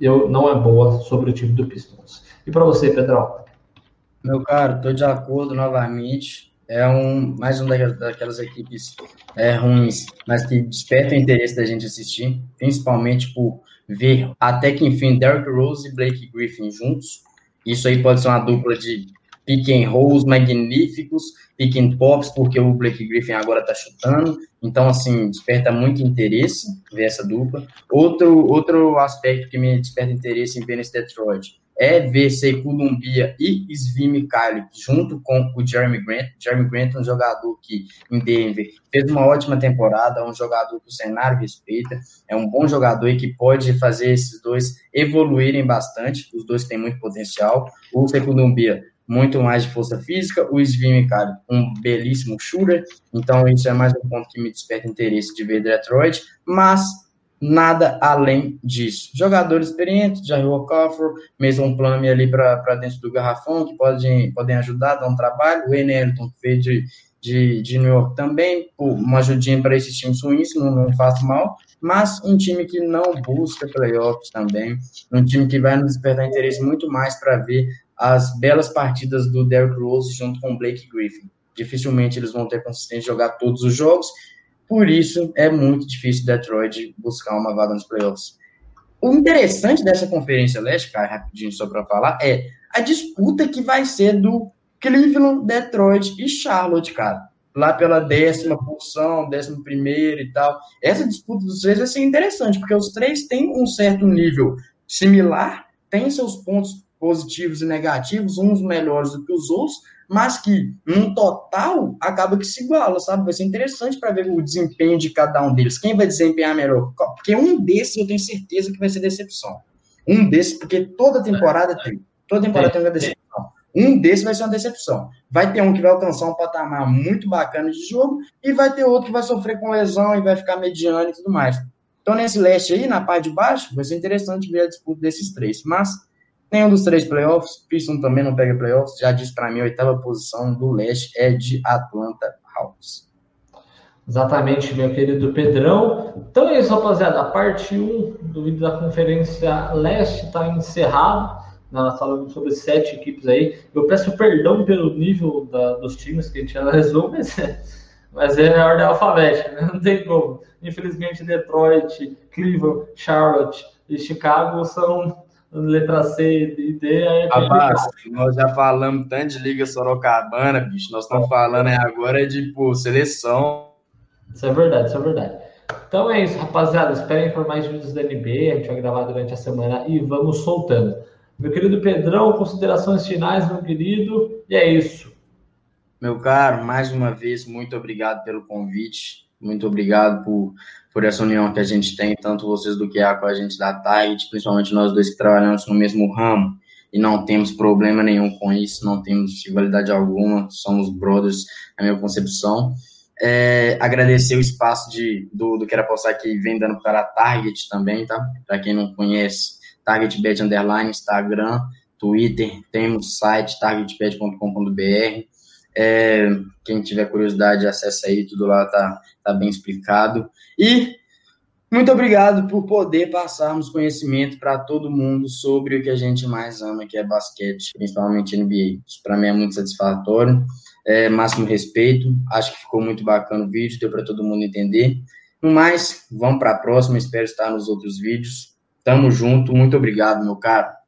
eu, não é boa sobre o time do Pistons. E para você, Pedrão? Meu caro, estou de acordo novamente. É um mais um daquelas, daquelas equipes é, ruins, mas que desperta o interesse da gente assistir, principalmente por ver até que enfim Derrick Rose e Blake Griffin juntos. Isso aí pode ser uma dupla de pick and rolls magníficos, pick and pops, porque o Blake Griffin agora está chutando. Então, assim, desperta muito interesse ver essa dupla. Outro, outro aspecto que me desperta interesse em ver nesse Detroit é ver Columbia e Svim Kyle junto com o Jeremy Grant. Jeremy Grant é um jogador que em Denver fez uma ótima temporada, é um jogador que o cenário respeita, é um bom jogador e que pode fazer esses dois evoluírem bastante. Os dois têm muito potencial. O Columbia muito mais de força física, o Svim Kyle um belíssimo shooter, então isso é mais um ponto que me desperta interesse de ver Detroit, mas nada além disso. Jogadores experientes, Jair Okafor, mesmo Plame ali para dentro do garrafão, que podem, podem ajudar, dar um trabalho. O Enelton, que veio de, de, de New York também, uma ajudinha para esses times ruins, não, não faz mal. Mas um time que não busca playoffs também, um time que vai nos despertar interesse muito mais para ver as belas partidas do Derrick Rose junto com o Blake Griffin. Dificilmente eles vão ter consistência de jogar todos os jogos, por isso, é muito difícil Detroit buscar uma vaga nos playoffs. O interessante dessa Conferência Leste, cara, rapidinho só para falar, é a disputa que vai ser do Cleveland, Detroit e Charlotte, cara. Lá pela décima posição, décimo primeiro e tal. Essa disputa dos três vai ser interessante, porque os três têm um certo nível similar, têm seus pontos positivos e negativos, uns melhores do que os outros, mas que, no total, acaba que se iguala, sabe? Vai ser interessante para ver o desempenho de cada um deles. Quem vai desempenhar melhor? Porque um desses eu tenho certeza que vai ser decepção. Um desses, porque toda temporada tem. Toda temporada tem uma decepção. Um desses vai ser uma decepção. Vai ter um que vai alcançar um patamar muito bacana de jogo e vai ter outro que vai sofrer com lesão e vai ficar mediano e tudo mais. Então, nesse leste aí, na parte de baixo, vai ser interessante ver a disputa desses três. Mas Nenhum dos três playoffs, Pistons também não pega playoffs, já disse para mim, a oitava posição do leste é de Atlanta Hawks. Exatamente, meu querido Pedrão. Então é isso, rapaziada. A parte 1 do vídeo da Conferência Leste está encerrado. Nós falamos sobre sete equipes aí. Eu peço perdão pelo nível da, dos times que a gente analisou, mas é, mas é a ordem alfabética, né? não tem como. Infelizmente, Detroit, Cleveland, Charlotte e Chicago são letra C e D. Aí Rapaz, nós já falamos tanto de Liga Sorocabana, bicho. Nós estamos falando agora de pô, seleção. Isso é verdade, isso é verdade. Então é isso, rapaziada. Esperem por mais vídeos da NBA. A gente vai gravar durante a semana e vamos soltando. Meu querido Pedrão, considerações finais, meu querido. E é isso. Meu caro, mais uma vez, muito obrigado pelo convite. Muito obrigado por por essa união que a gente tem, tanto vocês do QA com a gente da Target, principalmente nós dois que trabalhamos no mesmo ramo e não temos problema nenhum com isso, não temos rivalidade alguma, somos brothers, na minha concepção. É, agradecer o espaço de, do, do Quero Postar que vem dando para a Target também, tá? Para quem não conhece, TargetBet Underline, Instagram, Twitter, temos site targetbet.com.br. É, quem tiver curiosidade, acessa aí, tudo lá tá, tá bem explicado. E muito obrigado por poder passarmos conhecimento para todo mundo sobre o que a gente mais ama, que é basquete, principalmente NBA. Para mim é muito satisfatório. É, máximo respeito. Acho que ficou muito bacana o vídeo, deu para todo mundo entender. No mais, vamos para a próxima. Espero estar nos outros vídeos. Tamo junto. Muito obrigado, meu caro.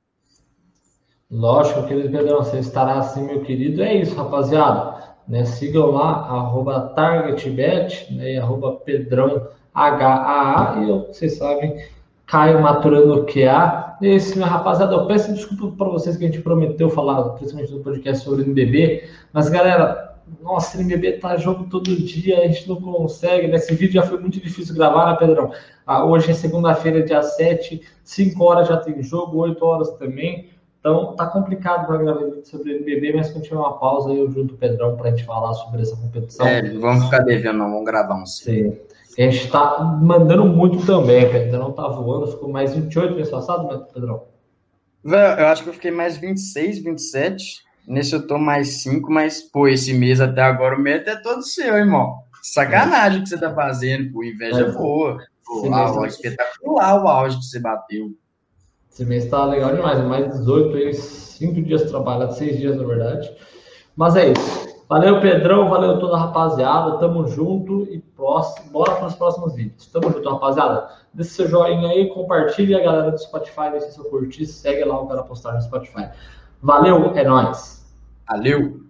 Lógico, querido Pedrão, você estará assim, meu querido. É isso, rapaziada. Né? Sigam lá, arroba TargetBet, né? arroba e eu, vocês sabem, Caio Maturano QA. Esse, minha rapaziada, eu peço desculpa para vocês que a gente prometeu falar, principalmente no podcast sobre o NBB, mas galera, nossa, NBB tá jogo todo dia, a gente não consegue, né? Esse vídeo já foi muito difícil gravar, né, Pedrão? Ah, hoje é segunda-feira, dia 7, 5 horas já tem jogo, 8 horas também. Então, tá complicado para gravar vídeo sobre o NBB, mas quando tiver uma pausa, eu junto o Pedrão para a gente falar sobre essa competição. É, vamos ficar devendo, não, vamos gravar um sim. A gente está mandando muito também. Ainda não tá voando, ficou mais 28 mês passado, né, Pedrão? Eu acho que eu fiquei mais 26, 27. Nesse eu tô mais 5, mas, pô, esse mês até agora o meta é todo seu, irmão. Sacanagem o que você tá fazendo, pô. Inveja é, boa. Pô, lá, espetacular o auge que você bateu. Esse mês tá legal demais, mais 18 aí, 5 dias trabalhados, 6 dias na verdade. Mas é isso. Valeu, Pedrão, valeu toda a rapaziada, tamo junto e próximo, bora para os próximos vídeos. Tamo junto, rapaziada. Deixa seu joinha aí, compartilhe a galera do Spotify, deixa seu curtir, segue lá o cara postar no Spotify. Valeu, é nóis. Valeu.